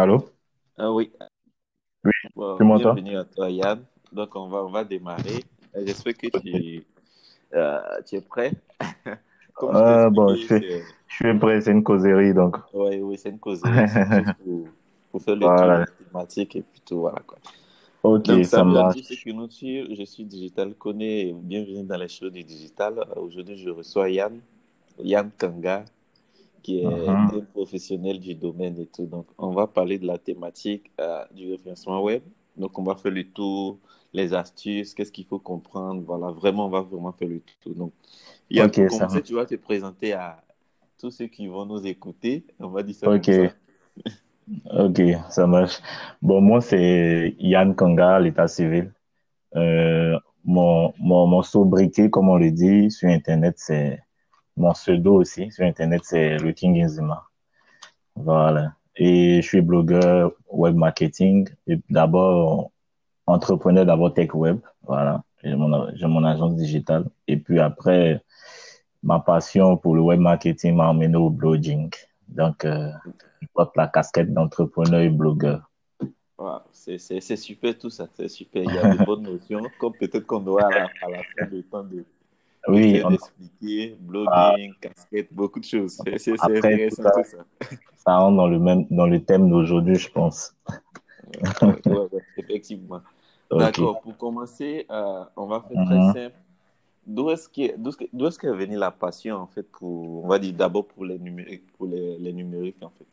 Allô? Ah oui, Oui, Bon, tu m'entends? bienvenue à toi Yann. Donc on va, on va démarrer. Euh, J'espère que tu, euh, tu es prêt. Euh, bon, je suis, je suis prêt, c'est une causerie, donc. ouais, oui, c'est une causerie, pour, pour faire le tour de Voilà. la thématique et puis tout, voilà quoi. Ok, Donc ça marche. qui nous suivent, je suis Digital et bienvenue dans les shows du digital. Aujourd'hui je reçois Yann, Yann Kanga, qui est un professionnel du domaine et tout. Donc, on va parler de la thématique euh, du référencement web. Donc, on va faire le tour, les astuces, qu'est-ce qu'il faut comprendre. Voilà, vraiment, on va vraiment faire le tour. Donc, commencer, marche. tu vas te présenter à tous ceux qui vont nous écouter. On va dire ça Ok, comme ça. ok, ça marche. Bon, moi, c'est Yann Kanga, l'état civil. Euh, mon, mon, mon sobriquet, comme on le dit sur Internet, c'est mon pseudo aussi. Sur Internet, c'est le King Inzima. Voilà. Et je suis blogueur web marketing. Et d'abord, entrepreneur d'abord tech web. Voilà. J'ai mon, agence digitale. Et puis après, ma passion pour le web marketing m'a emmené au blogging. Donc, euh, je porte la casquette d'entrepreneur et blogueur. Voilà, c'est super tout ça, c'est super. Il y a de bonnes notions, comme peut-être qu'on aura à la, à la fin du temps de, Oui, on, d'expliquer, a- blogging, casquette, beaucoup de choses. C'est tout intéressant ça, tout ça. ça rentre dans le même, dans le thème d'aujourd'hui, je pense. Ouais, ouais, ouais, effectivement. D'accord, pour commencer, euh, on va faire très Mhm. simple. D'où est-ce que- d'où est-ce qu'est venue la passion, en fait, pour, on va dire d'abord pour les numériques, pour les, les numériques, en fait?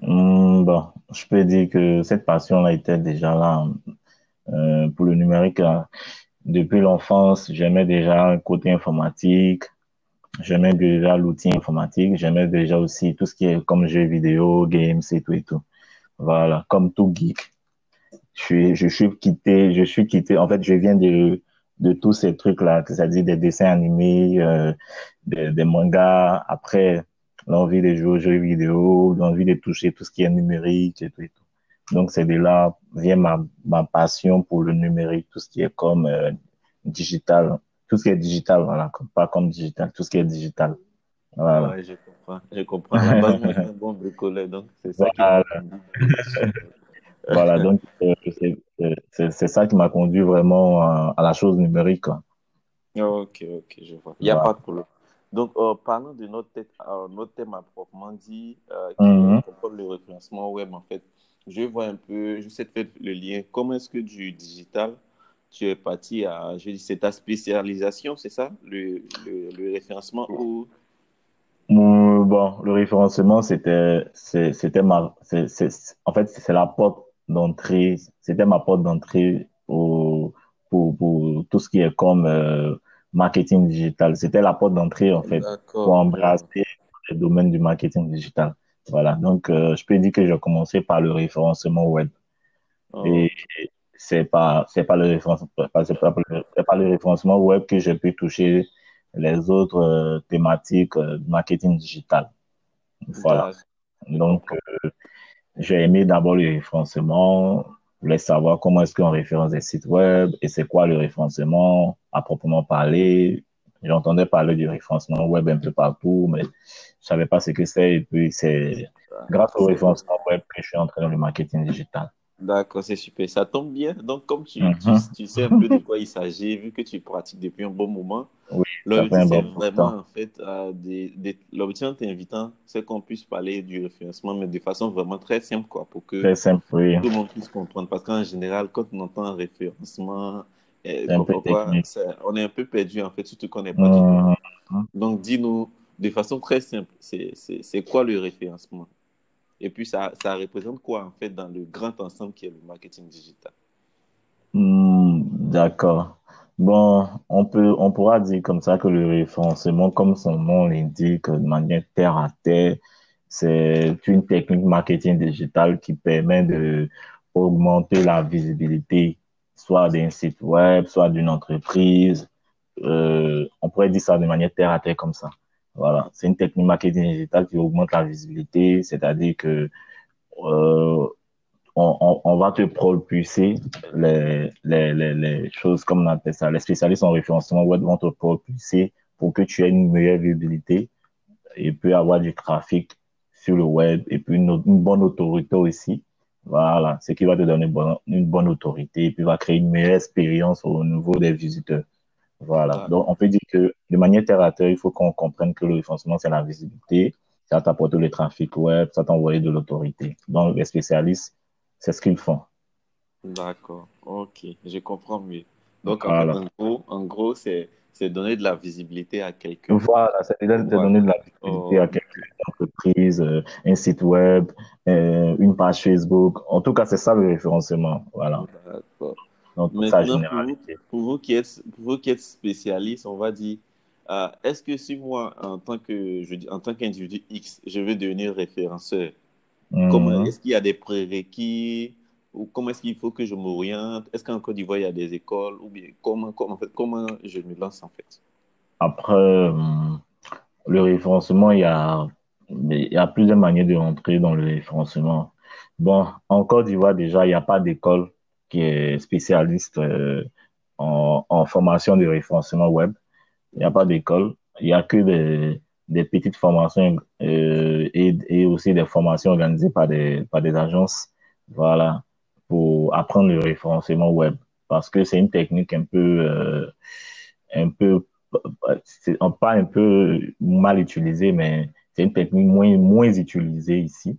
Hmm, bon, je peux dire que cette passion-là était déjà là euh, pour le numérique. là. Depuis l'enfance, j'aimais déjà un côté informatique. J'aimais déjà l'outil informatique. J'aimais déjà aussi tout ce qui est comme jeux vidéo, games et tout et tout. Voilà, comme tout geek. Je suis, je suis quitté, je suis quitté. En fait, je viens de, de tous ces trucs-là, c'est-à-dire des dessins animés, euh, des, des mangas. Après, l'envie de jouer aux jeux vidéo, l'envie de toucher tout ce qui est numérique et tout et tout. Donc, c'est de là vient ma, ma passion pour le numérique, tout ce qui est comme euh, digital, tout ce qui est digital, voilà, pas comme digital, tout ce qui est digital. Voilà. Ouais, je comprends, je comprends. À la base, moi, je suis un bon bricoleur, donc c'est ça qui Voilà, chose. voilà. Donc, euh, c'est c'est- ça qui m'a conduit vraiment à, à la chose numérique. quoi. Ok, ok, je vois. Il n'y a Voilà. pas de problème. Donc, euh, parlons de notre, tête, euh, notre thème à proprement dit, euh, qui est comprendre le référencement web, en fait. Je vois un peu, j'essaie de faire le lien. Comment est-ce que du digital, tu es parti à, je dis, c'est ta spécialisation, c'est ça, le, le, le référencement ou... Mmh, Bon, le référencement, c'était, c'était ma, en fait, c'est la porte d'entrée, c'était ma porte d'entrée au, pour, pour tout ce qui est comme euh, marketing digital. C'était la porte d'entrée, en fait, pour je embrasser le domaine du marketing digital. Voilà. Donc, euh, je peux dire que j'ai commencé par le référencement web. Et Ok, c'est pas, c'est pas le référencement, le web que j'ai pu toucher les autres euh, thématiques euh, du marketing digital. Voilà. Donc, j'ai aimé d'abord le référencement. Je voulais savoir comment est-ce qu'on référence des sites web et c'est quoi le référencement à proprement parler. J'entendais parler du référencement web un peu partout, mais je savais pas ce que c'est. Et puis, c'est grâce au référencement web que je suis entré dans le marketing digital. D'accord, c'est super. Ça tombe bien. Donc, comme tu, Mhm. tu sais un peu de quoi il s'agit, vu que tu pratiques depuis un bon moment, Oui, l'objectif, un c'est bon vraiment, temps. en fait, euh, l'objectif en t'invitant, c'est qu'on puisse parler du référencement, mais de façon vraiment très simple, quoi, pour que Très simple, oui. tout le monde puisse comprendre. Parce qu'en général, quand on entend référencement, un peu quoi, ça- on est un peu perdu, en fait, surtout qu'on n'est pas du domaine. Mhm. Donc, dis-nous, de façon très simple, c'est, quoi le référencement? Et puis, ça, ça représente quoi, en fait, dans le grand ensemble qui est le marketing digital? Hmm, d'accord. Bon, on peut, on pourra dire comme ça que le référencement, comme son nom l'indique, de manière terre à terre, c'est une technique marketing digital qui permet de augmenter la visibilité, soit d'un site web, soit d'une entreprise. Euh, on pourrait dire ça de manière terre à terre comme ça. Voilà. C'est une technique marketing digital qui augmente la visibilité, c'est-à-dire que, euh, on, va te propulser les, choses, comme on appelle ça, les spécialistes en référencement web vont te propulser pour que tu aies une meilleure visibilité et puis avoir du trafic sur le web et puis une bonne autorité aussi Voilà, ce qui va te donner une bonne autorité et puis va créer une meilleure expérience au niveau des visiteurs. Voilà. Donc, on peut dire que de manière terre à terre, il faut qu'on comprenne que le référencement, c'est la visibilité, ça t'apporte le trafic web, ça t'envoie de l'autorité. Donc, les spécialistes, c'est ce qu'ils font. D'accord. OK. Je comprends mieux. Donc, en, gros, en gros c'est c'est donner de la visibilité à quelqu'un. Voilà, c'est donner de la visibilité à quelqu'un, une entreprise, euh, un site web, euh, une page Facebook. En tout cas, c'est ça le référencement. Voilà. Maintenant, pour vous, qui êtes, pour vous qui êtes spécialiste, on va dire, euh, est-ce que si moi, en tant que je en tant qu'individu X, je veux devenir référenceur, mhm. est-ce qu'il y a des prérequis ou comment est-ce qu'il faut que je m'oriente? Est-ce qu'en Côte d'Ivoire, il y a des écoles? Ou bien comment, comment, en fait, comment je me lance en fait? Après, euh, le référencement, il y, a, il y a plusieurs manières de rentrer dans le référencement. Bon, en Côte d'Ivoire, déjà, il n'y a pas d'école qui est spécialiste euh, en, formation de référencement web. Il n'y a pas d'école. Il n'y a que des, des petites formations euh, et, et aussi des formations organisées par des, par des agences. Voilà pour apprendre le référencement web. Parce que c'est une technique un peu, euh, un peu, pas un peu mal utilisée, mais c'est une technique moins, moins utilisée ici,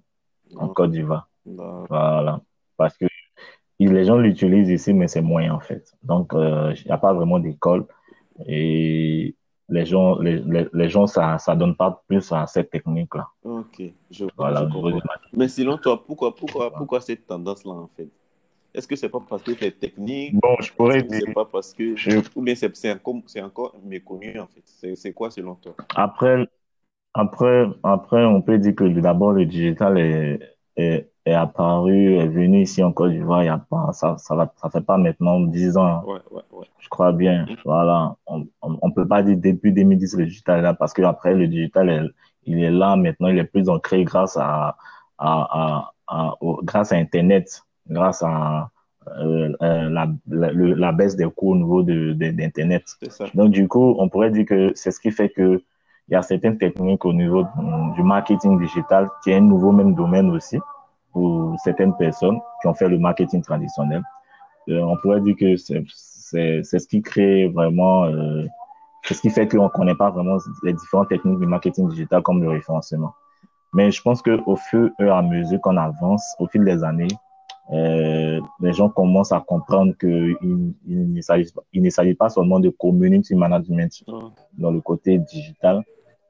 en Côte d'Ivoire. Voilà. Parce que les gens l'utilisent ici, mais c'est moins en fait. Donc, euh, il n'y a pas vraiment d'école. Et les gens, les, les, gens ça ne donne pas plus à cette technique-là. Ok, je, voilà, Mais sinon, toi, pourquoi, pourquoi, pourquoi cette tendance-là en fait? Est-ce que c'est pas parce que c'est technique Bon, je pourrais dire. C'est pas parce que. Ou bien c'est encore, encore méconnu, en fait? C'est quoi selon toi? Après, après, après, on peut dire que d'abord, le digital est, est, est, apparu, est venu ici en Côte d'Ivoire, il y a pas, ça, ça, va, ça fait pas maintenant 10 ans. Ouais, ouais, ouais. Je crois bien. Voilà. On, on, peut pas dire depuis 2010 le digital est là parce que après, le digital, est, il est là maintenant, il est plus ancré grâce à, à, à, à grâce à Internet grâce à euh, euh, la, la, baisse des coûts au niveau de, d'Internet. Donc, du coup, on pourrait dire que c'est ce qui fait que il y a certaines techniques au niveau du marketing digital qui est un nouveau même domaine aussi pour certaines personnes qui ont fait le marketing traditionnel. Euh, on pourrait dire que c'est, ce qui crée vraiment, c'est ce qui fait qu'on ne connaît pas vraiment les différentes techniques du marketing digital comme le référencement. Mais je pense qu'au fur et à mesure qu'on avance, au fil des années, euh, les gens commencent à comprendre qu'il il, ne s'agit pas seulement de community management dans le côté digital.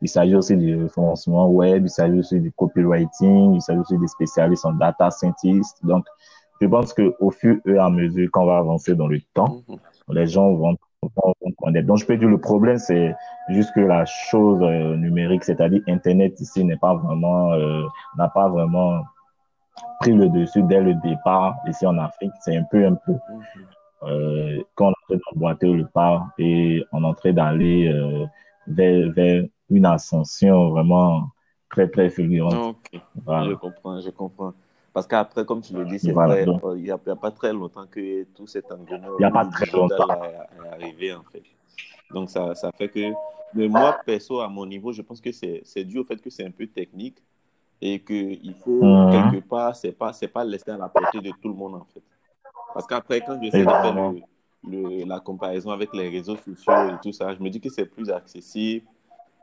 Il s'agit aussi du référencement web, il s'agit aussi du copywriting, il s'agit aussi des spécialistes en data scientist. Donc, je pense qu'au fur et à mesure qu'on va avancer dans le temps, mhm. les gens vont, vont, connaître. Donc, je peux dire le problème, c'est juste que la chose euh, numérique, c'est-à-dire Internet ici n'est pas vraiment, euh, n'a pas vraiment pris le dessus dès le départ ici en Afrique. C'est un peu, un peu. Euh, quand on est d'emboîter le pas et on est en train d'aller euh, vers, vers, une ascension vraiment très, très fulgurante. Je comprends, je comprends. Parce qu'après, comme tu le dis, c'est vrai, il n'y a, pas très longtemps que tout cet engouement il y a pas très longtemps. est arrivé, en fait. Donc, ça, ça fait que, mais moi, perso, à mon niveau, je pense que c'est dû au fait que c'est un peu technique et qu'il faut mhm. quelque part, c'est pas, c'est pas laisser à la portée de tout le monde en fait. Parce qu'après, quand j'essaie de faire le, la comparaison avec les réseaux sociaux et tout ça, je me dis que c'est plus accessible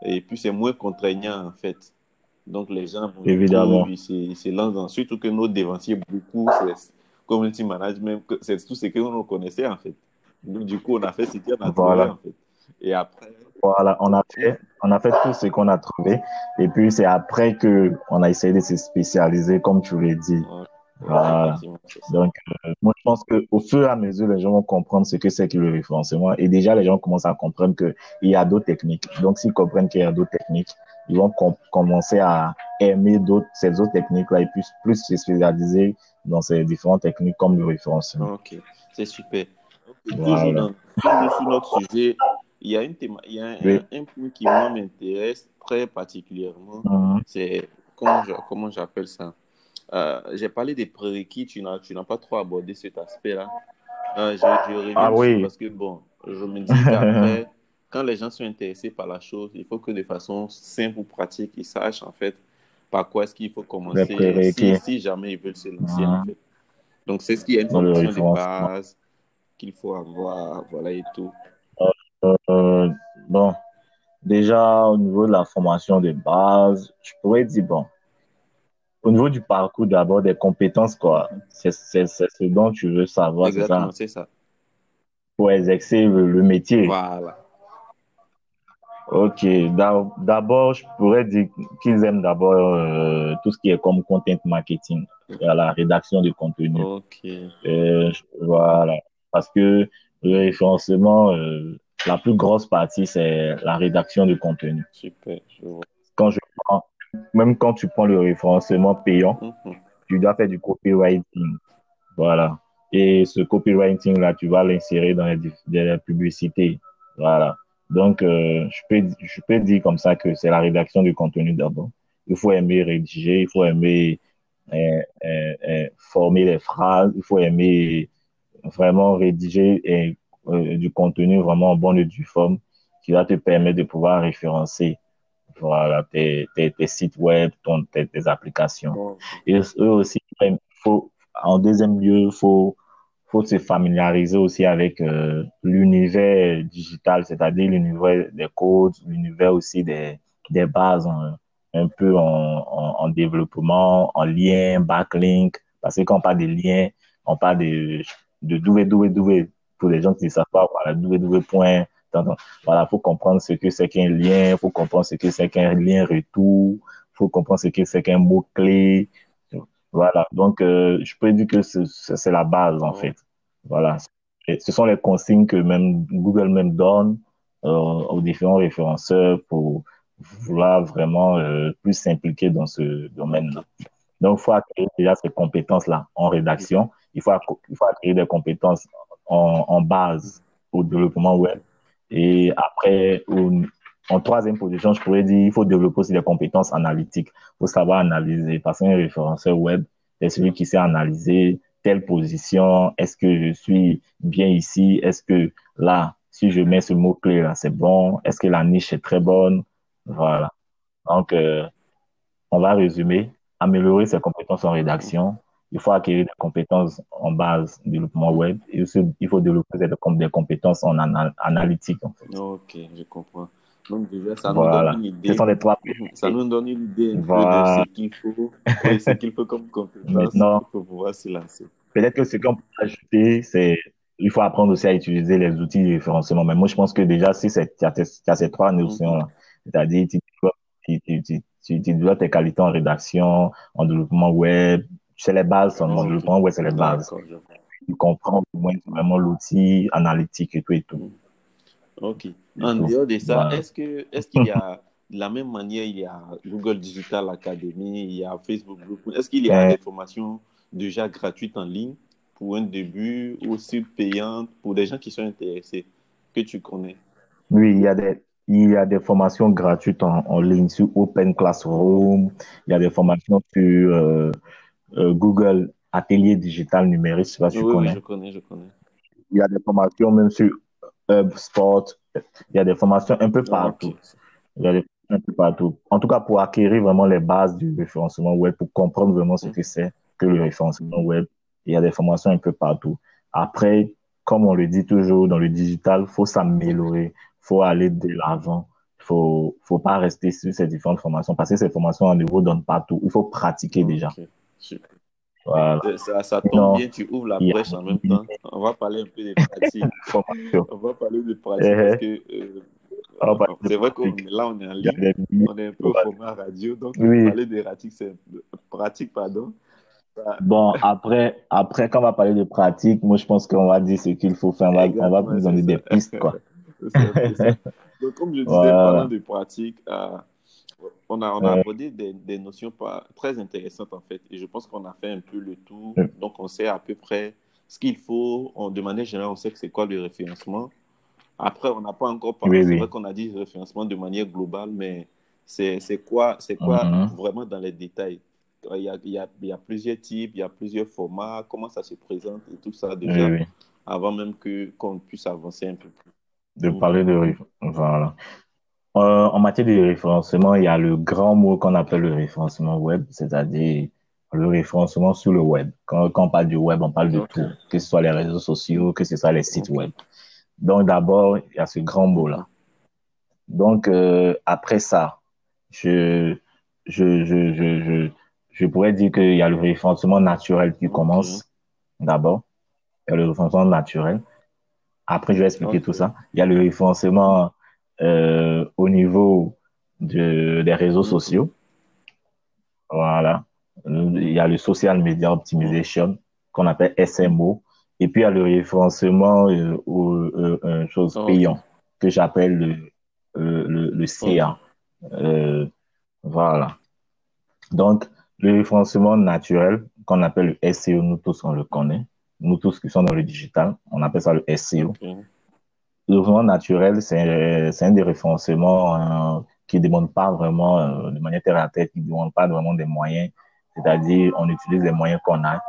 et puis c'est moins contraignant en fait. Donc les gens vont Évidemment. ils se, lancent dans surtout que nos dévanciers beaucoup, c'est community management, c'est tout ce que nous connaissait en fait. Donc du coup, on a fait ce qu'on a trouvé en fait. Et après, voilà, on a fait, on a fait tout ce qu'on a trouvé. Et puis, c'est après que on a essayé de se spécialiser, comme tu l'as dit. Voilà. Donc, euh, moi, je pense qu'au fur et à mesure, les gens vont comprendre ce que c'est que le référencement. Et déjà, les gens commencent à comprendre qu'il y a d'autres techniques. Donc, s'ils comprennent qu'il y a d'autres techniques, ils vont commencer à aimer d'autres, ces autres techniques-là et puis plus se spécialiser dans ces différentes techniques comme le référencement. Ok, c'est super. Toujours, sur notre sujet, il y a, une il y a un, point qui m'intéresse très particulièrement. Mhm. C'est comment j'appelle ça euh, J'ai parlé des prérequis, tu n'as pas trop abordé cet aspect-là. Euh, je, ah oui. Parce que bon, je me dis qu'après, quand les gens sont intéressés par la chose, il faut que de façon simple ou pratique, ils sachent en fait par quoi est-ce qu'il faut commencer si, si, jamais ils veulent se lancer, en fait. Donc, c'est ce qui est une formation de base qu'il faut avoir, voilà, et tout. Euh, bon, déjà, au niveau de la formation de base, je pourrais dire, bon, au niveau du parcours, d'abord, des compétences, quoi. C'est ce dont tu veux savoir. Exactement, c'est ça. Pour exercer le, métier. Voilà. Ok, d'abord, je pourrais dire qu'ils aiment d'abord euh, tout ce qui est comme content marketing, la rédaction de contenu. Ok. Euh, voilà, parce que le référencement, euh, la plus grosse partie, c'est la rédaction de contenu. Super, je vois. Quand je prends même quand tu prends le référencement payant, mhm. tu dois faire du copywriting. Voilà. Et ce copywriting-là, tu vas l'insérer dans les, publicités. Voilà. Donc, euh, je, peux, je peux dire comme ça que c'est la rédaction du contenu d'abord. Il faut aimer rédiger, il faut aimer euh, euh, former les phrases, il faut aimer vraiment rédiger du contenu vraiment en bonne et due forme qui va te permettre de pouvoir référencer voilà, tes, tes, sites web, ton, tes, applications. Et eux aussi, faut, en deuxième lieu, il faut, faut se familiariser aussi avec euh, l'univers digital, c'est-à-dire l'univers des codes, l'univers aussi des, des bases, un peu en, en, développement, en lien, backlink, parce que quand on parle de liens, on parle de, de www, pour les gens qui ne savent pas, voilà, www voilà, faut comprendre ce que c'est qu'un lien, faut comprendre ce que c'est qu'un lien retour, faut comprendre ce que c'est qu'un mot-clé. Voilà. Donc, euh, je peux dire que c'est la base, en fait. Voilà. ce sont les consignes que même Google même donne euh, aux différents référenceurs pour vouloir vraiment euh, plus s'impliquer dans ce domaine-là. Donc, il faut acquérir déjà ces compétences-là en rédaction. Il faut, il faut acquérir des compétences en, base au développement web et après, en troisième position, je pourrais dire il faut développer aussi des compétences analytiques. Il faut savoir analyser. Parce qu'un référenceur web, c'est celui qui sait analyser telle position. Est-ce que je suis bien ici? Est-ce que là, si je mets ce mot-clé là, c'est bon? Est-ce que la niche est très bonne? Voilà. Donc, euh, on va résumer. Améliorer ses compétences en rédaction, il faut acquérir des compétences en base de développement web et aussi il faut développer des compétences en analytique. Ok, je comprends. Donc déjà, ça nous donne une idée. Ce sont les trois. Ça nous donne une idée de ce qu'il faut, ce qu'il faut comme compétences pour pouvoir se lancer. Peut-être que ce qu'on peut ajouter, c'est il faut apprendre aussi à utiliser les outils de référencement. Mais moi, je pense que déjà, si tu as, ces trois notions-là, c'est-à-dire tu, tu, tu, tu, développes tes qualités en rédaction, en développement web, c'est les bases seulement. Le point, ouais, c'est les bases. Tu comprends au moins vraiment l'outil analytique et tout et tout. Ok. En dehors de ça, est-ce que est-ce qu'il y a de la même manière, il y a Google Digital Academy, il y a Facebook Group. Est-ce qu'il y a des formations déjà gratuites en ligne pour un début ou aussi payantes pour des gens qui sont intéressés, que tu connais? Oui, il y a des, il y a des formations gratuites en, en ligne sur Open Classroom. Il y a des formations sur euh, euh, Google Atelier Digital Numérique, je sais pas si tu connais. je connais, je connais. Il y a des formations même sur HubSpot. Il y a des formations un peu partout. Il y a des un peu partout. En tout cas, pour acquérir vraiment les bases du référencement web, pour comprendre vraiment ce que c'est que le référencement web, il y a des formations un peu partout. Après, comme on le dit toujours dans le digital, faut s'améliorer, faut aller de l'avant. Il faut, faut pas rester sur ces différentes formations parce que ces formations, on ne vous donne pas tout. Il faut pratiquer déjà. Voilà. Ça, ça, tombe bien, tu ouvres la brèche en même temps. On va parler un peu des pratiques. on va parler de pratiques parce que euh, ah, bah, c'est vrai que là, on est en ligne, on est un peu au format radio, donc parler des pratiques, c'est pratique, pardon. Bon, après, après, quand on va parler de pratique, moi, je pense qu'on va dire ce qu'il faut faire. On va, on va vous donner des pistes, quoi. donc, comme je disais, parlant de pratique, euh, on a, on a abordé des, des, notions pas, très intéressantes en fait, et je pense qu'on a fait un peu le tour. Donc, on sait à peu près ce qu'il faut. On, de manière générale, on sait que c'est quoi le référencement. Après, on n'a pas encore parlé. c'est vrai qu'on a dit référencement de manière globale, mais c'est quoi, c'est quoi mm-hmm. vraiment dans les détails? Il y, a, il, y a, il y, a, plusieurs types, il y a plusieurs formats, comment ça se présente et tout ça déjà, avant même qu'on puisse avancer un peu plus. De parler de voilà. Euh, en matière de référencement, il y a le grand mot qu'on appelle le référencement web, c'est-à-dire le référencement sur le web. Quand, quand on parle du web, on parle de tout, que ce soit les réseaux sociaux, que ce soit les sites web. Donc d'abord, il y a ce grand mot-là. Donc euh, après ça, je, je, je, je, je, je pourrais dire qu'il y a le référencement naturel qui commence d'abord. Il y a le référencement naturel. Après, je vais expliquer tout ça. Il y a le référencement euh, au niveau de, des réseaux sociaux. Voilà. Il y a le Social Media. Optimization qu'on appelle SMO. Et puis, il y a le référencement euh, aux euh, choses Ok. payant que j'appelle le, le, le. CA. Euh, voilà. Donc, le référencement naturel qu'on appelle le SEO, nous tous, on le connaît. Nous tous qui sommes dans le digital, on appelle ça le SEO. Le référencement naturel, c'est un des référencements euh, qui ne demande pas vraiment, euh, de manière terre à tête, qui ne demande pas vraiment des moyens. C'est-à-dire, on utilise les moyens qu'on a,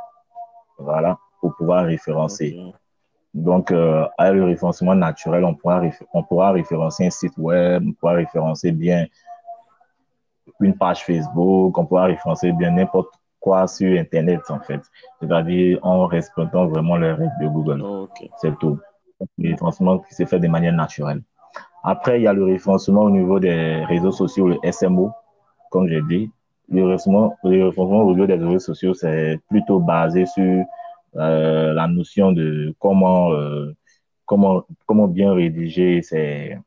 voilà, pour pouvoir référencer. Donc, euh, avec le référencement naturel, on pourra, réfé- on pourra référencer un site web, on pourra référencer bien une page Facebook, on pourra référencer bien n'importe quoi sur Internet, en fait. C'est-à-dire en respectant vraiment les règles de Google. C'est tout. Le référencement qui se fait de manière naturelle. Après, il y a le référencement au niveau des réseaux sociaux, le SMO, comme j'ai dit. Le référencement, le référencement au niveau des réseaux sociaux, c'est plutôt basé sur euh, la notion de comment, euh, comment, comment bien rédiger ces,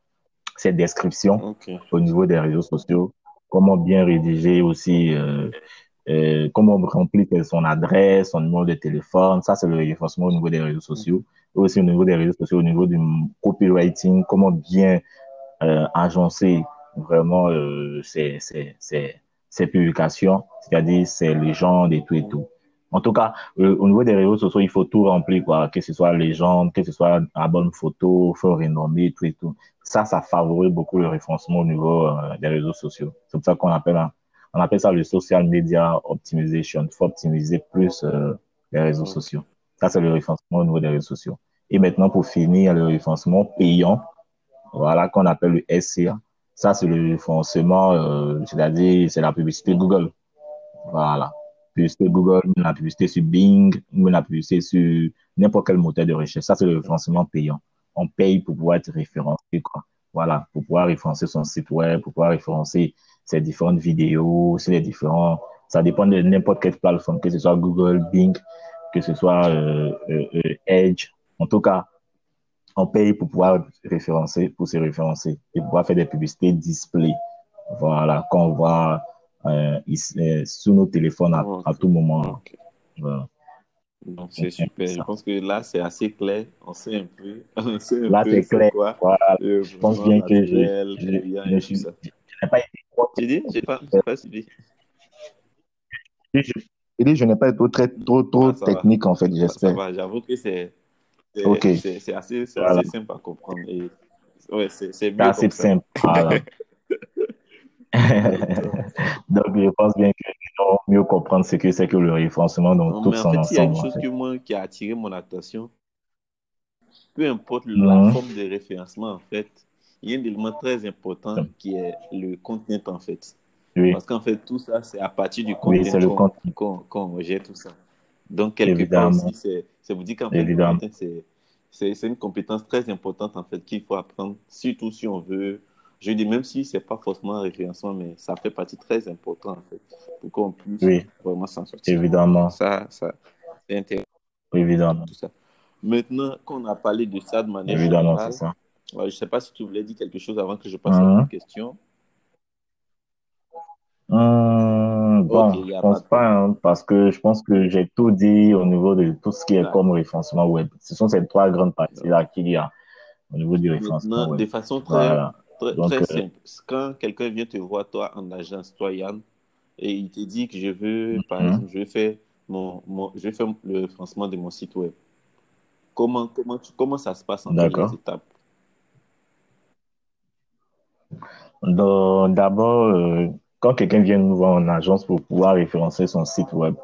ces descriptions au niveau des réseaux sociaux, comment bien rédiger aussi, euh, comment remplir son adresse, son numéro de téléphone. Ça, c'est le référencement au niveau des réseaux sociaux. Aussi au niveau des réseaux sociaux, au niveau du copywriting, comment bien euh, agencer vraiment euh, ces, ces, ces, ces publications, c'est-à-dire ces légendes et tout et tout. En tout cas, euh, au niveau des réseaux sociaux, il faut tout remplir, quoi. Que ce soit légende, que ce soit la bonne photo, faut renommer, tout et tout. Ça, ça favorise beaucoup le référencement au niveau euh, des réseaux sociaux. C'est pour ça qu'on appelle, on appelle ça le social media optimization. Il faut optimiser plus euh, les réseaux sociaux. Ça, c'est le référencement au niveau des réseaux sociaux. Et maintenant, pour finir, le référencement payant voilà, qu'on appelle le SCA. Ça, c'est le référencement, euh, c'est-à-dire, c'est la publicité. Google. Voilà. Publicité Google, la publicité sur Bing, la publicité sur n'importe quel moteur de recherche. Ça, c'est le référencement payant. On paye pour pouvoir être référencé. Voilà, pour pouvoir référencer son site web, pour pouvoir référencer ses différentes vidéos, les différents, ça dépend de n'importe quelle plateforme, que ce soit Google, Bing, que ce soit euh, euh, Edge. En tout cas, on paye pour pouvoir référencer, pour se référencer et pouvoir faire des publicités display. Voilà, qu'on voit euh, euh, sur nos téléphones à, tout moment. Voilà. Donc, C'est super. Je pense que là, c'est assez clair. On sait un peu, on sait un Là, c'est clair. quoi Voilà. le Je pense bien que je, suis, n'ai pas été trop? J'ai pas, pas suivi. je, je, je n'ai pas été trop, trop Ah, va. technique, en fait, ça j'espère. J'avoue que c'est, c'est, assez, c'est voilà. assez simple à comprendre. Et ouais, c'est, assez simple. Voilà. Donc, je pense bien que vont mieux comprendre ce que c'est que le référencement dans Non, tout mais en son fait, il y a une en chose fait. que moi, qui a attiré mon attention. Peu importe la Mhm. forme de référencement, en fait, il y a un élément très important qui est le content, en fait. Oui, Parce qu'en fait, tout ça, c'est à partir du oui, qu'on contenu, qu'on qu'on rejette tout ça. Donc, quelque part évidemment, aussi, c'est vous dire qu'en fait, c'est une compétence très importante, en fait, qu'il faut apprendre, surtout si on veut. Je dis, même si c'est pas forcément un référencement, mais ça fait partie très importante, en fait, pour qu'on puisse Oui, vraiment s'en sortir. évidemment, Ça, ça, c'est intéressant, évidemment, tout ça. Maintenant qu'on a parlé de ça de manière évidemment, générale, ça. je sais pas si tu voulais dire quelque chose avant que je passe à Mhm. l'autre question. Hum, Ok, bon, il je pas pense pas, hein, parce que je pense que j'ai tout dit au niveau de tout ce qui est D'accord. comme référencement web. Ce sont ces trois grandes parties-là qu'il y a au niveau du référencement Maintenant, web. de façon très, Voilà. très, Donc, très euh, simple, quand quelqu'un vient te voir, toi, en agence, toi, Yann, et il te dit que je veux, par mhm. exemple, je vais faire, mon, mon- je vais faire le référencement de mon site web. Comment, comment, comment ça se passe, en les D'accord. étapes? D'abord, euh, quand quelqu'un vient nous voir en agence pour pouvoir référencer son site web,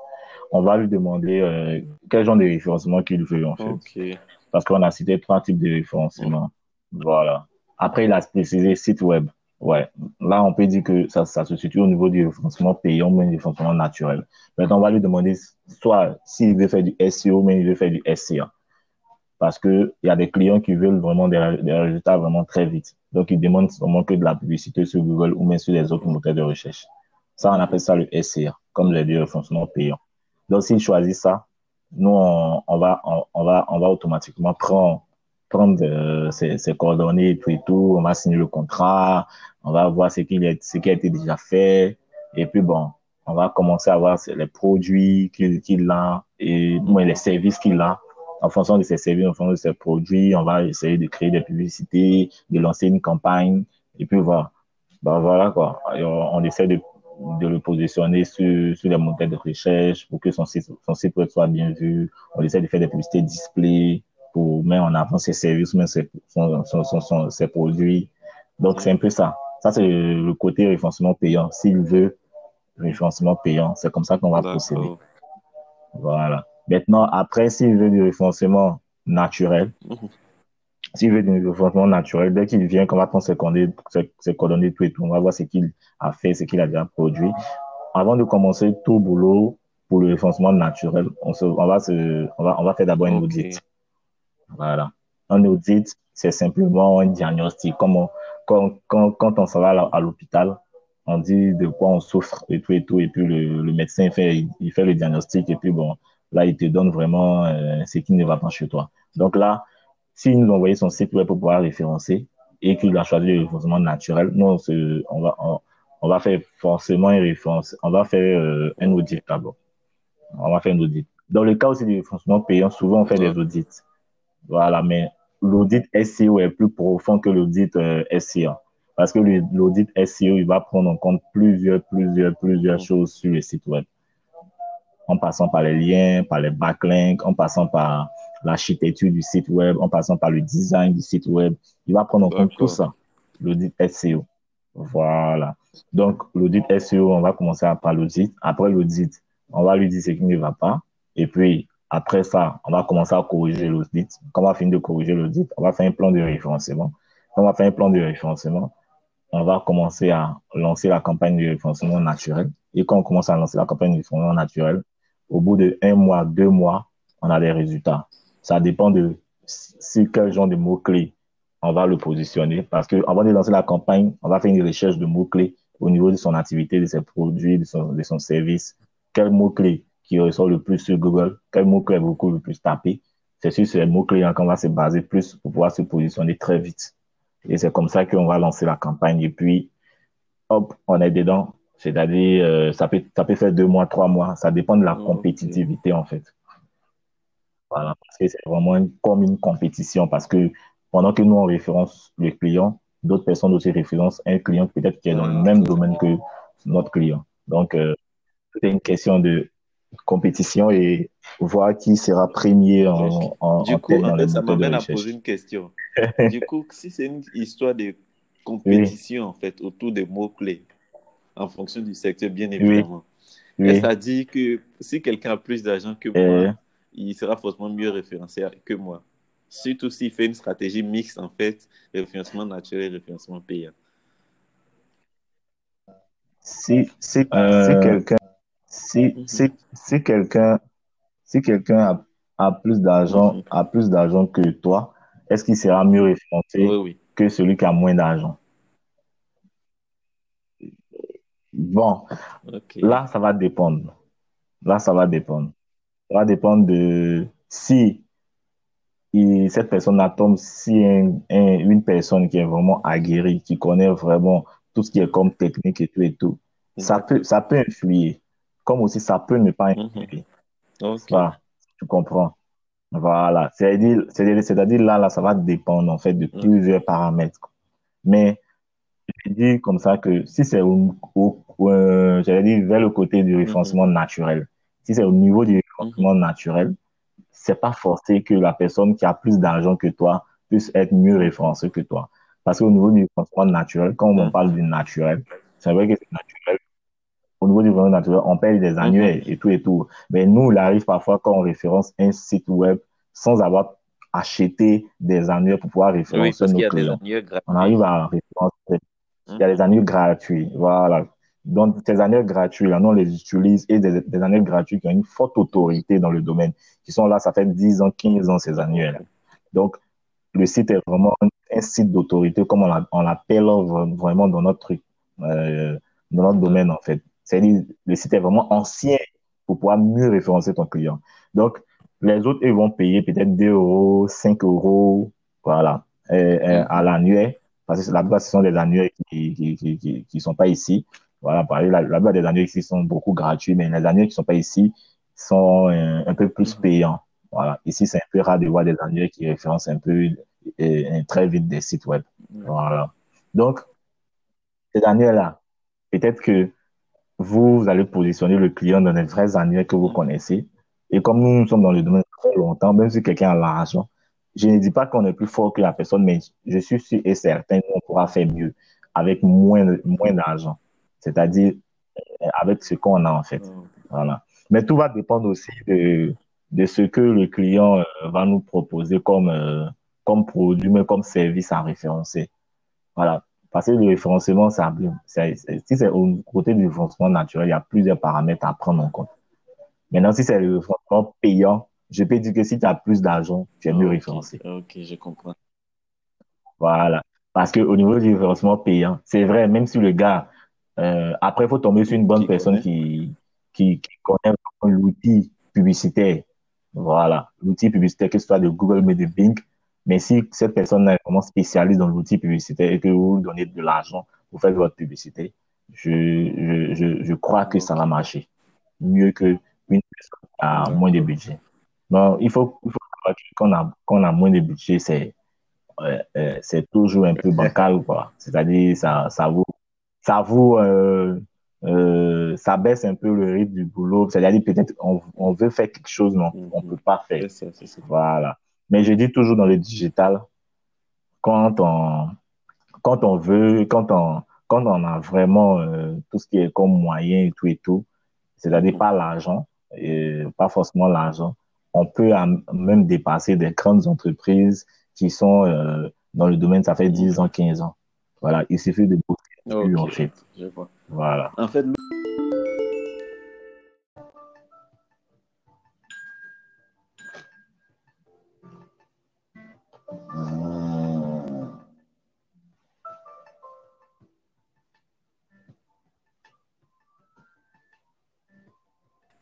on va lui demander euh, quel genre de référencement qu'il veut, en fait. Parce qu'on a cité trois types de référencement. Voilà. Après, il a précisé site web. Ouais, là, on peut dire que ça, ça se situe au niveau du référencement payant, mais du référencement naturel. Maintenant, on va lui demander soit s'il veut faire du SEO, mais il veut faire du SCA. Parce que il y a des clients qui veulent vraiment des, résultats vraiment très vite. Donc, ils demandent vraiment que de la publicité sur Google ou même sur les autres moteurs de recherche. Ça, on appelle ça le SCA, comme j'ai dit, le référencement payant. Donc, s'il choisit ça, nous, on, va, on, va, on va automatiquement prendre prendre euh, ses, coordonnées et tout et tout, on va signer le contrat, on va voir ce qui, ce qui a été déjà fait, et puis bon, on va commencer à voir les produits qu'il a et les services qu'il a. En fonction de ses services, en fonction de ses produits, on va essayer de créer des publicités, de lancer une campagne, et puis voilà. Ben voilà quoi. on, essaie de, de le positionner sur, sur les moteurs de recherche pour que son site, son site web soit bien vu. On essaie de faire des publicités display, pour mettre en avant ses services, ses, son, ses produits. Donc, c'est un peu ça. Ça, c'est le côté référencement payant. S'il veut référencement payant, c'est comme ça qu'on va procéder. Voilà. Maintenant, après, s'il veut du référencement naturel, mhm. s'il veut du référencement naturel, dès qu'il vient, qu'on va prendre ses coordonnées, ses, coordonnées, tout et tout, on va voir ce qu'il a fait, ce qu'il a déjà produit. Avant de commencer tout boulot pour le référencement naturel, on, se, on, va, se, on, va, on va faire d'abord une audit. Voilà. Un audit, c'est simplement un diagnostic. Comme quand, quand, quand, on s'en va à l'hôpital, on dit de quoi on souffre et tout et tout, et puis le, le médecin fait, il fait le diagnostic, et puis bon, là, il te donne vraiment euh, ce qui ne va pas chez toi. Donc là, s'il nous envoyait son site web pour pouvoir référencer et qu'il a choisi le référencement naturel, nous, on, va, on, va faire forcément une référence, on va faire euh, un audit d'abord. On va faire un audit. Dans le cas aussi du référencement payant, souvent on fait des audits. Voilà, mais l'audit SEO est plus profond que l'audit euh, SEA. Parce que l'audit SEO, il va prendre en compte plusieurs, plusieurs, plusieurs choses sur le site web. En passant par les liens, par les backlinks, en passant par l'architecture du site web, en passant par le design du site web. Il va prendre en compte tout ça, l'audit SEO. Voilà. Donc, l'audit SEO, on va commencer par l'audit. Après l'audit, on va lui dire ce qui ne va pas. Et puis, après ça, on va commencer à corriger l'audit. Quand on va finir de corriger l'audit, on va faire un plan de référencement. Quand on va faire un plan de référencement, on va commencer à lancer la campagne de référencement naturel. Et quand on commence à lancer la campagne de référencement naturel, au bout de un mois, deux mois, on a des résultats. Ça dépend de sur quel genre de mots-clés on va le positionner. Parce que avant de lancer la campagne, on va faire une recherche de mots-clés au niveau de son activité, de ses produits, de son, de son service. Quels mots-clés qui ressort le plus sur Google, quel mot-clé est beaucoup le plus tapé. C'est sur ces mots-clés qu'on va se baser plus pour pouvoir se positionner très vite. Et c'est comme ça qu'on va lancer la campagne. Et puis, hop, on est dedans. C'est-à-dire, euh, ça, peut, ça peut faire deux mois, trois mois. Ça dépend de la compétitivité, en fait. Voilà, parce que c'est vraiment comme une compétition. Parce que pendant que nous, on référence le client, d'autres personnes aussi référencent un client peut-être qui est dans le même domaine que notre client. Donc, euh, c'est une question de compétition et voir qui sera premier en, en, du coup, ça m'amène à poser une question. du coup, si c'est une histoire de compétition, en fait, autour des mots-clés, en fonction du secteur, bien évidemment, oui. ça dit que si quelqu'un a plus d'argent que moi, il sera forcément mieux référencé que moi. Surtout s'il fait une stratégie mixte, en fait, référencement naturel et référencement payant. Si, si, si euh, quelqu'un si, mhm. si, si quelqu'un si quelqu'un a, plus d'argent mhm. a plus d'argent que toi, est-ce qu'il sera mieux référencé que celui qui a moins d'argent? Bon, là, ça va dépendre. Là, ça va dépendre. Ça va dépendre de si cette personne tombe, si une personne qui est vraiment aguerrie, qui connaît vraiment tout ce qui est comme technique et tout et tout, ça peut, ça peut influer comme aussi ça peut ne pas mhm. influer. tu comprends. Voilà. C'est-à-dire, là, là, ça va dépendre, en fait, de mhm. plusieurs paramètres. Mais, je dis comme ça que si c'est au, euh, j'allais dire, vers le côté du référencement mhm. naturel, si c'est au niveau du référencement naturel, c'est pas forcé que la personne qui a plus d'argent que toi puisse être mieux référencée que toi. Parce qu'au niveau du référencement naturel, quand on parle du naturel, c'est vrai que c'est naturel au niveau du vraiment naturel, on paye des annuels et tout et tout. Mais nous, il arrive parfois quand on référence un site web sans avoir acheté des annuels pour pouvoir référencer nos clients. On arrive à référencer. Il y a les annuels gratuits. Voilà. Donc, ces annuels gratuits, là, nous, on les utilise et des, des annuels gratuits qui ont une forte autorité dans le domaine, qui sont là, ça fait 10 ans, 15 ans, ces annuels. Donc, le site est vraiment un, site d'autorité, comme on l'appelle vraiment dans notre, euh, dans notre domaine, en fait. C'est-à-dire, le site est vraiment ancien pour pouvoir mieux référencer ton client. Donc, les autres, ils vont payer peut-être 2 euros, 5 euros, voilà, à l'annuel, parce que la plupart, ce sont des annuels qui qui, qui, qui, sont pas ici. Voilà, la, la plupart des annuels ici sont beaucoup gratuits, mais les annuels qui sont pas ici sont un, un peu plus payants. Voilà. Ici, c'est un peu rare de voir des annuels qui référencent un peu et, très vite des sites web. Voilà. Donc, ces annuels-là, peut-être que vous, allez positionner le client dans les vrais annuels que vous connaissez. Et comme nous, nous sommes dans le domaine très longtemps, même si quelqu'un a l'argent, je ne dis pas qu'on est plus fort que la personne, mais je suis sûr et certain qu'on pourra faire mieux avec moins, moins d'argent. C'est-à-dire euh, avec ce qu'on a en fait. Voilà. Mais tout va dépendre aussi de, de ce que le client euh, va nous proposer comme, euh, comme produit, mais comme service à référencer. Voilà. Parce que le référencement, ça, si c'est au côté du référencement naturel, il y a plusieurs paramètres à prendre en compte. Maintenant, si c'est le référencement payant, je peux dire que si tu as plus d'argent, tu es mieux référencé. Ok, je comprends. Voilà. Parce qu'au niveau du référencement payant, c'est vrai, même si le gars, euh, après, il faut tomber sur une bonne personne qui, qui, qui connaît l'outil publicitaire voilà, l'outil publicitaire, que ce soit de Google, mais de Bing. Mais si cette personne est vraiment spécialiste dans l'outil publicitaire et que vous lui donnez de l'argent pour faire votre publicité, je, je, je, crois que ça va marcher mieux qu'une personne qui a moins de budget. Donc, il faut, il faut qu'on a, qu'on a moins de budget, c'est euh, euh, c'est toujours un peu bancal, quoi. C'est-à-dire, ça, ça vous, ça vous, euh, euh, ça baisse un peu le rythme du boulot. C'est-à-dire peut-être on, on, veut faire quelque chose, mais on ne peut pas faire. Voilà. Mais je dis toujours dans le digital, quand on, quand on veut, quand on, quand on a vraiment euh, tout ce qui est comme moyen et tout et tout, c'est-à-dire pas l'argent, pas forcément l'argent, on peut même dépasser des grandes entreprises qui sont euh, dans le domaine, ça fait 10 ans, 15 ans. Voilà, il suffit de bosser en fait. Je vois. Voilà. En fait,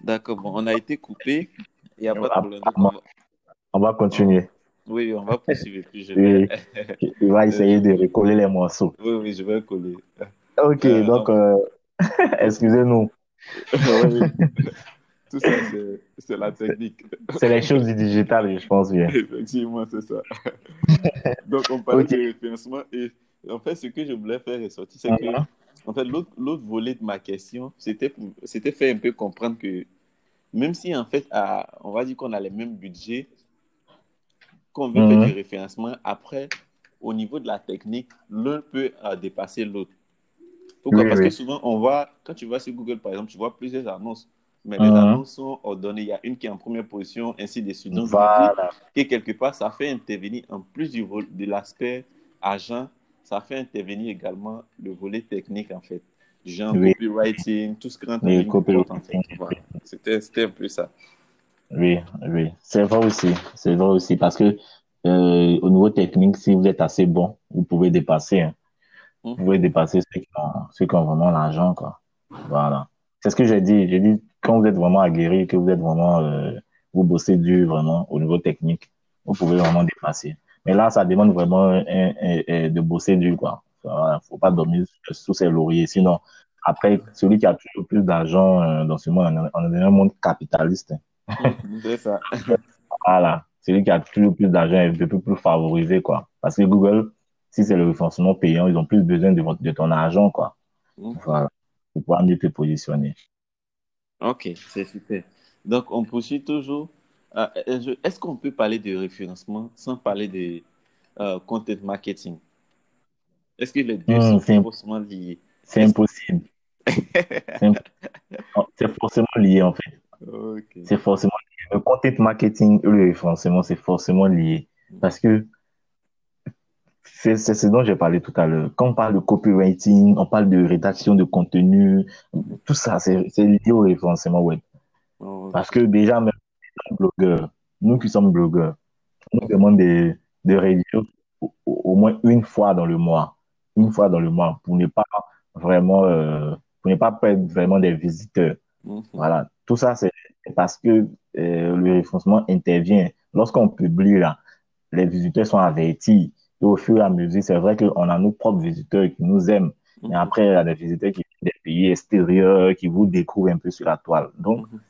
D'accord, bon, on a été coupé. Il n'y a pas de problème. On va continuer. Oui, on va poursuivre. Puis je vais... Il va essayer de recoller les morceaux. Oui, oui, je vais coller. Ok, euh, donc, euh, excusez-nous. Tout ça, c'est la technique. C'est les choses du digital, je pense bien. Effectivement, c'est ça. donc, on parlait de référencement et en fait, ce que je voulais faire ressortir, c'est que uh-huh. en fait, l'autre volet de ma question, c'était faire un peu comprendre que même si en fait, on va dire qu'on a les mêmes budgets, qu'on veut faire du référencement, après, au niveau de la technique, l'un peut euh, dépasser l'autre. Pourquoi? Parce que souvent, on voit, quand tu vas sur Google, par exemple, tu vois plusieurs annonces. Mais les uh-huh. annonces sont ordonnées. Il y a une qui est en première position, ainsi de suite. Donc, voilà. et quelque part, ça fait intervenir, en plus du de l'aspect agent, ça fait intervenir également le volet technique, en fait. Genre copywriting, tout ce qui rentre oui, en fait. C'était un peu ça. Oui, oui. C'est vrai aussi. C'est vrai aussi. Parce que euh, au niveau technique, si vous êtes assez bon, vous pouvez dépasser. Hein. Vous pouvez dépasser ceux qui ont, ceux qui ont vraiment l'argent, quoi. Voilà. C'est ce que j'ai dit. J'ai dit, quand vous êtes vraiment aguerri, que vous êtes vraiment, euh, vous bossez dur vraiment au niveau technique, vous pouvez vraiment dépasser. Mais là, ça demande vraiment de bosser dur, quoi. Voilà. Faut pas dormir sous ses lauriers. Sinon, après, celui qui a toujours plus d'argent euh, dans ce monde, on est dans un monde capitaliste. C'est ça. voilà. Celui qui a toujours plus d'argent est un peu plus favorisé, quoi. Parce que Google, si c'est le référencement payant, ils ont plus besoin de, de ton argent, quoi. Mmh. Voilà. Pour pouvoir mieux te positionner. Ok, c'est super. Donc, on poursuit toujours. Euh, euh, est-ce qu'on peut parler de référencement sans parler de euh, content marketing? Est-ce que les deux mmh, sont forcément liés? C'est impossible. c'est forcément lié, en fait. C'est forcément lié. Le content marketing et le référencement, c'est forcément lié. Mmh. Parce que c'est ce dont j'ai parlé tout à l'heure. Quand on parle de copywriting, on parle de rédaction de contenu, tout ça, c'est lié au référencement web. Oh, Parce que déjà, même blogueurs, nous qui sommes blogueurs, on nous demande de, de rédiger au, moins une fois dans le mois. Une fois dans le mois pour ne pas vraiment, euh, pour ne pas perdre vraiment des visiteurs. Mhm. Voilà. Tout ça, c'est parce que euh, le référencement intervient. Lorsqu'on publie là, les visiteurs sont avertis. Et au fur et à mesure, c'est vrai qu'on a nos propres visiteurs qui nous aiment. Mais mhm. après, il y a des visiteurs qui viennent des pays extérieurs, qui vous découvrent un peu sur la toile. Donc, mhm.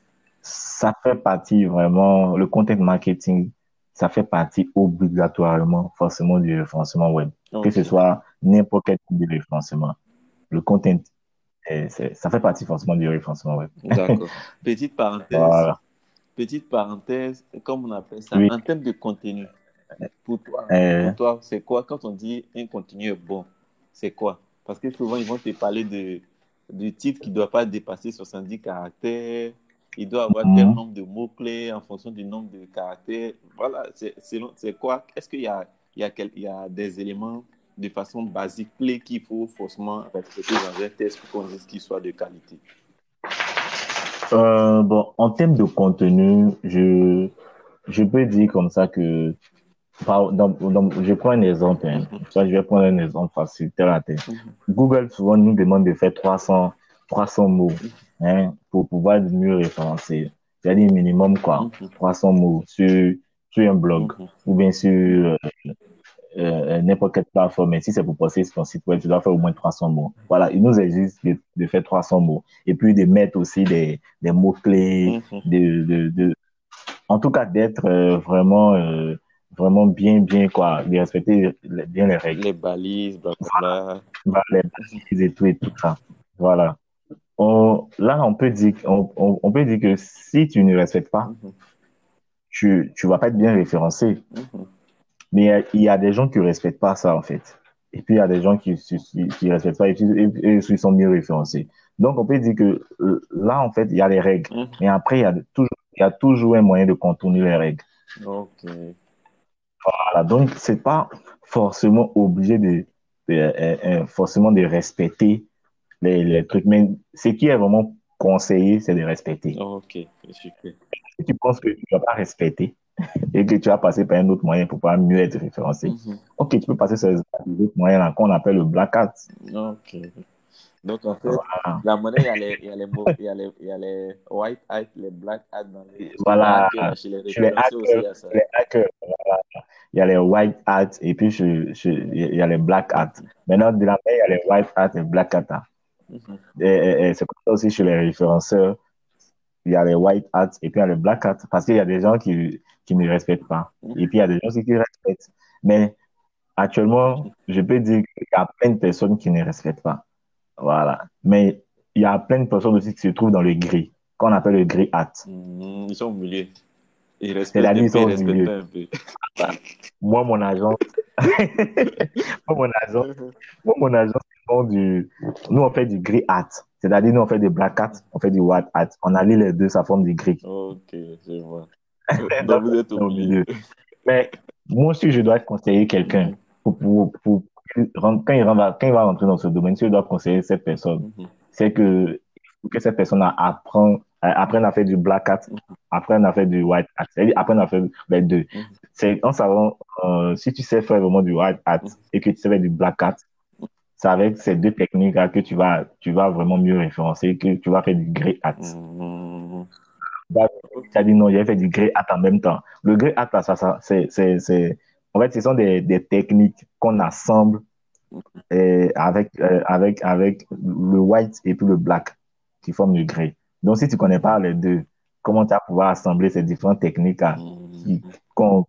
ça fait partie vraiment, le content marketing, ça fait partie obligatoirement, forcément, du référencement web. Que ce soit n'importe quel type de référencement. Le content, ça fait partie forcément du référencement web. D'accord. Petite parenthèse. Petite parenthèse, comme on appelle ça, en termes de contenu. Pour toi, euh. toi c'est quoi? Quand on dit un contenu bon C'est quoi? Parce que souvent, ils vont te parler de, du titre qui ne doit pas dépasser 70 caractères. Il doit avoir tel mhm. nombre de mots-clés en fonction du nombre de caractères. Voilà, c'est quoi? Est-ce qu'il y a, il y, a il y a des éléments de façon basique clés qu'il faut forcément respecter dans un test pour qu'on dise qu'il soit de qualité? Euh, Bon, en termes de contenu, je, je peux dire comme ça que je prends un exemple. Hein. je vais prendre un exemple facile, Google souvent nous demande de faire 300, 300 mots hein, pour pouvoir mieux référencer. C'est-à-dire minimum quoi, 300 mots sur, sur un blog ou bien sur euh, euh, n'importe quelle plateforme. Mais si c'est pour passer sur ton site web, tu dois faire au moins 300 mots. Voilà, il nous existe de, de faire 300 mots. Et puis de mettre aussi des, des mots-clés, de, de, de, en tout cas d'être euh, vraiment vraiment bien, bien, quoi, de respecter bien les règles. Les balises, blablabla. les balises et tout, et tout ça. Voilà. On, là, on peut dire, on, on, peut dire que si tu ne respectes pas, mm-hmm. tu, tu vas pas être bien référencé. Mm-hmm. Mais il y, a des gens qui respectent pas ça, en fait. Et puis, il y a des gens qui, qui respectent pas et, qui sont mieux référencés. Donc, on peut dire que euh, là, en fait, il y a les règles. Mm-hmm. Mais après, il y a toujours, il y a toujours un moyen de contourner les règles. Ok. Voilà, donc c'est pas forcément obligé de, euh, euh, euh, forcément de respecter les, les, trucs, mais ce qui est vraiment conseillé, c'est de respecter. ok, super. Si tu penses que tu ne vas pas respecter et que tu vas passer par un autre moyen pour pouvoir mieux être référencé, mhm. ok, tu peux passer sur les autres moyens qu'on appelle le black hat. Ok. Donc, en fait, la monnaie, il y, a les, il, y a les, il, y a les, il y a les white hats, les black hats dans les. Voilà. Chez les, les hackers, les hackers voilà. Il y a les white hats et puis je, je, il y a les black hats. Maintenant, de la main, il y a les white hats et black hats. Mm. Et, c'est comme ça aussi chez les référenceurs. Il y a les white hats et puis il y a les black hats parce qu'il y a des gens qui, qui ne respectent pas. Et puis il y a des gens aussi qui respectent. Mais actuellement, je peux dire qu'il y a plein de personnes qui ne respectent pas. Voilà. Mais il y a plein de personnes aussi qui se trouvent dans le gris, qu'on appelle le gris hat. Mmh, ils sont au. Ils respectent, un, peu, ils milieu. un peu. moi, mon agent, moi, mon agent, moi, mon agent, du, nous, on fait du gris hat. C'est-à-dire, nous, on fait du black hat, on fait du white hat. On allie les deux, ça forme du gris. Ok, je vois. Donc, vous êtes au milieu. Mais moi, si je dois conseiller quelqu'un pour, pour, pour, quand il, va, quand il va rentrer dans ce domaine, si je dois conseiller cette personne, mhm. c'est que, que cette personne apprenne, apprenne à faire du black hat, mhm. apprenne à faire du white hat, c'est-à-dire apprenne à faire les deux. Mhm. C'est en savant, euh, si tu sais faire vraiment du white hat et que tu sais faire du black hat, c'est avec ces deux techniques-là que tu vas, tu vas vraiment mieux référencer, que tu vas faire du grey hat. Tu as dit non, j'ai fait du grey hat en même temps. Le grey hat, ça, ça, c'est, c'est, en fait, ce sont des, des techniques qu'on assemble euh, avec, euh, avec, avec le white et puis le black qui forment le gris. Donc, si tu connais pas les deux, comment tu vas pouvoir assembler ces différentes techniques qu'on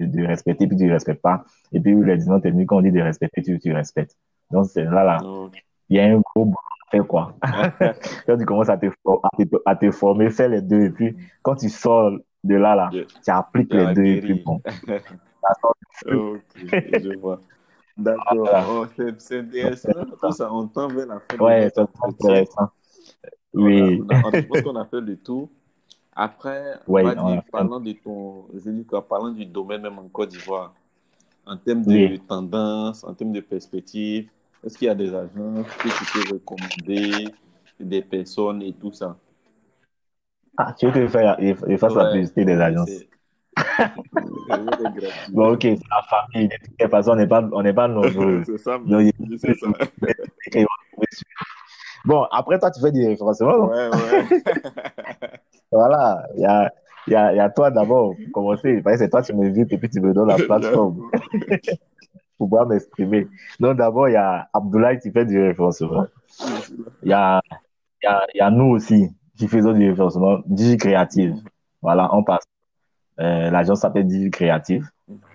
dit de respecter puis tu ne respectes pas? Et puis les différentes techniques qu'on dit de respecter, tu, tu respectes. Donc, c'est là, là. Il y a un gros boulot à faire, quoi. quand tu commences à te, à te, former, fais les deux. Et puis, quand tu sors de là, là, tu appliques les deux. Et puis, bon. ok, je vois. D'accord, oh, c'est intéressant. Tout ça, on tend vers la fin. Ouais, c'est intéressant. Oui. je pense qu'on a fait le tour. Après, ouais, on va dire, parlant de ton, je dis quoi, parlant du domaine même en Côte d'Ivoire, en termes de tendance, en termes de perspective Est-ce qu'il y a des agences que tu peux recommander, des personnes et tout ça? Ah, tu veux que je fasse la publicité des agences? Bon, ok, c'est la famille. De toute façon, on n'est pas, on n'est pas nombreux. c'est ça, c'est ça. Bon, après, toi, tu fais du référencement. Ouais, ouais. voilà, il y a, y, a, y a toi d'abord pour commencer. C'est toi, tu m'invites et puis tu me donnes la plateforme pour pouvoir m'exprimer. Donc, d'abord, il y a Abdoulaye qui fait du référencement. Il y a, y, a, y a nous aussi qui faisons du référencement, Digi Créative. Voilà, on passe. Euh, L'agence s'appelle Digi Créative.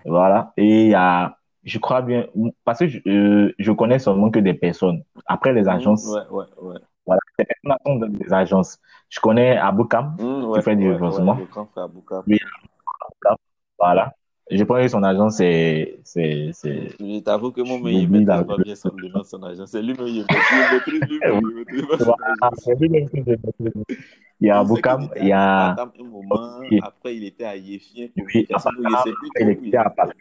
Voilà. Et il y a je crois bien, parce que je, euh, je connais seulement que des personnes. Après, les agences. Ouais, ouais, ouais. Voilà, les personnes sont des agences. Je connais Aboukam, mmh, qui fait du référencement. Oui, voilà. Je pense que son agence, c'est. Je t'avoue que mon meilleur il pas bien son son agence. C'est lui-même, il maîtrise lui-même. Il y a Aboukam, il y a. Un moment, après, il était à Yéfien. Oui, il était à Paris.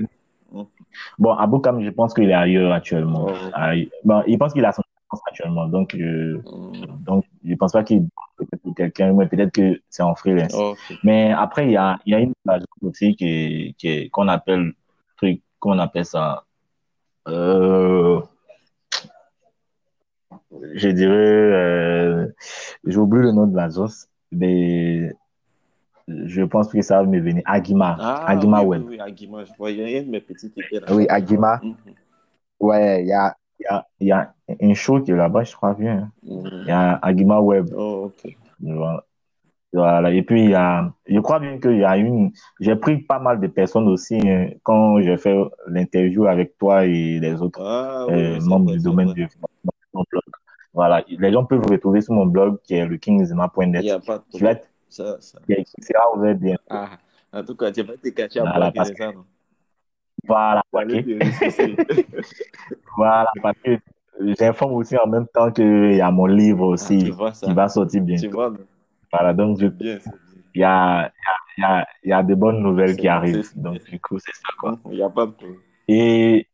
Bon, Aboukam, je pense qu'il est ailleurs actuellement. Oh, ah, bon, il pense qu'il a son actuellement. Donc, je, mm. donc, je pense pas qu'il peut-être pour quelqu'un, mais peut-être que c'est en freelance. Oh, mais après, il y a, il y a une page aussi qui, qui qu'on appelle, truc, qu'on appelle ça, euh, je dirais, euh, j'ai oublié le nom de l'agence, mais je pense que ça va me venir. Agima. Ah, Agima oui, Web. Oui, Agima. Je voyais mes petites là. Oui, Agima. Mhm. Ouais, il y a, y, a, y a une show qui est là-bas, je crois bien. Mhm. Il y a Agima Web. Oh, ok. Voilà. Et puis, y a, je crois bien qu'il y a une, j'ai pris pas mal de personnes aussi hein, quand j'ai fait l'interview avec toi et les autres ah, euh, membres du domaine du blog. Voilà. Les gens peuvent retrouver sur mon blog qui est le kingzima.net. Il n'y a pas de ça, ça. bien. Ah, en tout cas, tu pas été caché à voilà, parce... ça, non? Voilà, voilà, parce que j'informe aussi en même temps qu'il y a mon livre aussi ah, qui va sortir bientôt. Tu vois, voilà, donc je... bien, il y a, il y, a, il y a de bonnes nouvelles qui arrivent. Donc, du coup, c'est ça, quoi. Il n'y a pas de Et,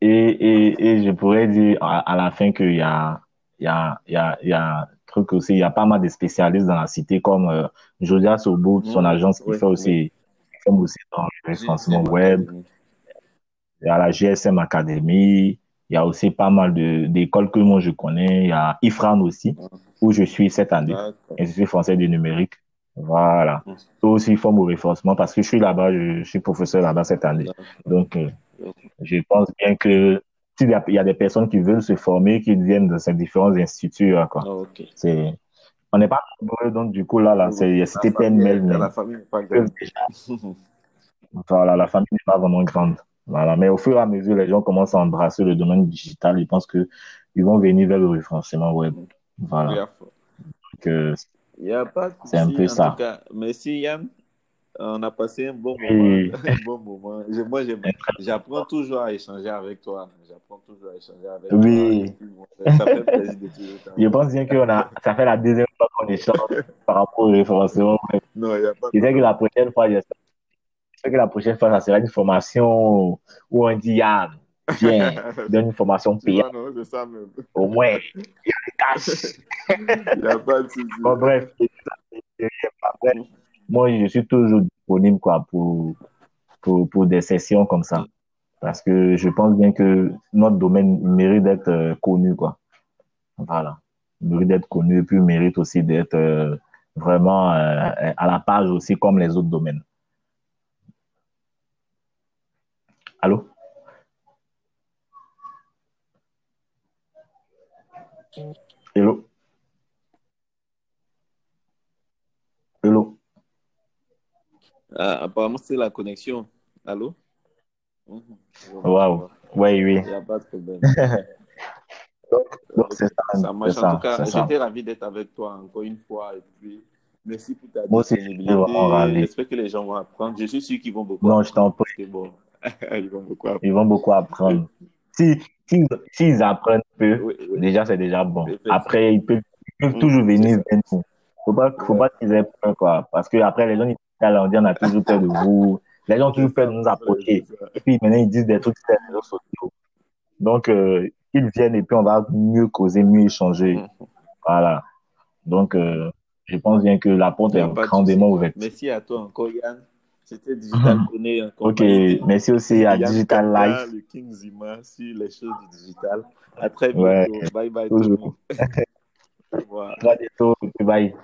et, et, et je pourrais dire à, à la fin qu'il y a, il y a, il y a, il y a truc aussi. Il y a pas mal de spécialistes dans la cité comme euh, Jodia Sobo, son mmh. agence qui fait aussi, qui fait aussi dans le référencement web. Il y a la GSM Academy. Il y a aussi pas mal d'écoles que moi je connais. Il y a IFRAN aussi, mmh. où je suis cette année, Institut français du numérique. Voilà. Mmh. Aussi, ils font au référencement parce que je suis là-bas, je, suis professeur là-bas cette année. Donc, euh, je pense bien que y, il y a des personnes qui veulent se former, qui viennent de ces différents instituts, quoi. Oh, c'est, on n'est pas nombreux, donc du coup, là, là, c'est, c'était peine mais La famille n'est pas grande. voilà, la famille n'est pas vraiment grande. Voilà. Mais au fur et à mesure, les gens commencent à embrasser le domaine digital. Ils pensent que ils vont venir vers le référencement web. Voilà. Donc, euh, il n'y a pas de C'est un peu ça. Tout cas, merci Yann. On a passé un bon moment. Un bon moment. moi, j'apprends toujours à échanger avec toi. J'apprends toujours à échanger avec oui. toi. Ça fait plaisir de te Je pense bien que a, ça fait la deuxième fois qu'on échange par rapport au référencement. Non, il n'y a pas Je sais que la prochaine fois, je sais que la prochaine fois, ça sera une formation où on dit Yann, viens, donne une formation payante. Non, c'est ça même. Au moins, il y a des tâches. Il n'y a pas de souci. Bon, bref, bref moi, je suis toujours disponible quoi, pour, pour, pour des sessions comme ça. Parce que je pense bien que notre domaine mérite d'être euh, connu. Quoi. Voilà. mérite d'être connu et puis mérite aussi d'être euh, vraiment euh, à la page aussi comme les autres domaines. Allô? Hello? Ah, apparemment, c'est la connexion. Allô? Waouh. Oui, oui. Il n'y a pas de problème. donc, c'est ça. ça marche. En tout cas, j'étais ravi d'être avec toi encore une fois. Et puis, merci pour ta Moi. J'espère que les gens vont apprendre. Je suis sûr qu'ils vont beaucoup non, apprendre. Non, je t'en prie. Bon. ils vont beaucoup apprendre. Ils vont beaucoup apprendre. si, s'ils si, apprennent peu, déjà, c'est déjà bon. Après, ils peuvent, ils peuvent toujours venir vers nous. Faut pas, faut pas qu'ils aient peur, quoi. Parce que après, les gens, ils on dit on a toujours peur de vous. Les gens ont toujours peur de nous approcher. Et puis maintenant, ils disent des trucs sur les réseaux sociaux. Donc, euh, ils viennent et puis on va mieux causer, mieux échanger. Mhm. Voilà. Donc, euh, je pense bien que la porte est grandement ouverte. Merci à toi encore, Yann. C'était Digital Conné en Ok, merci aussi à Yann Digital Life. le King Zima sur les choses du digital. À très Ouais, bientôt. Bye bye tout le toujours. monde. Revoir. À bientôt. Bye.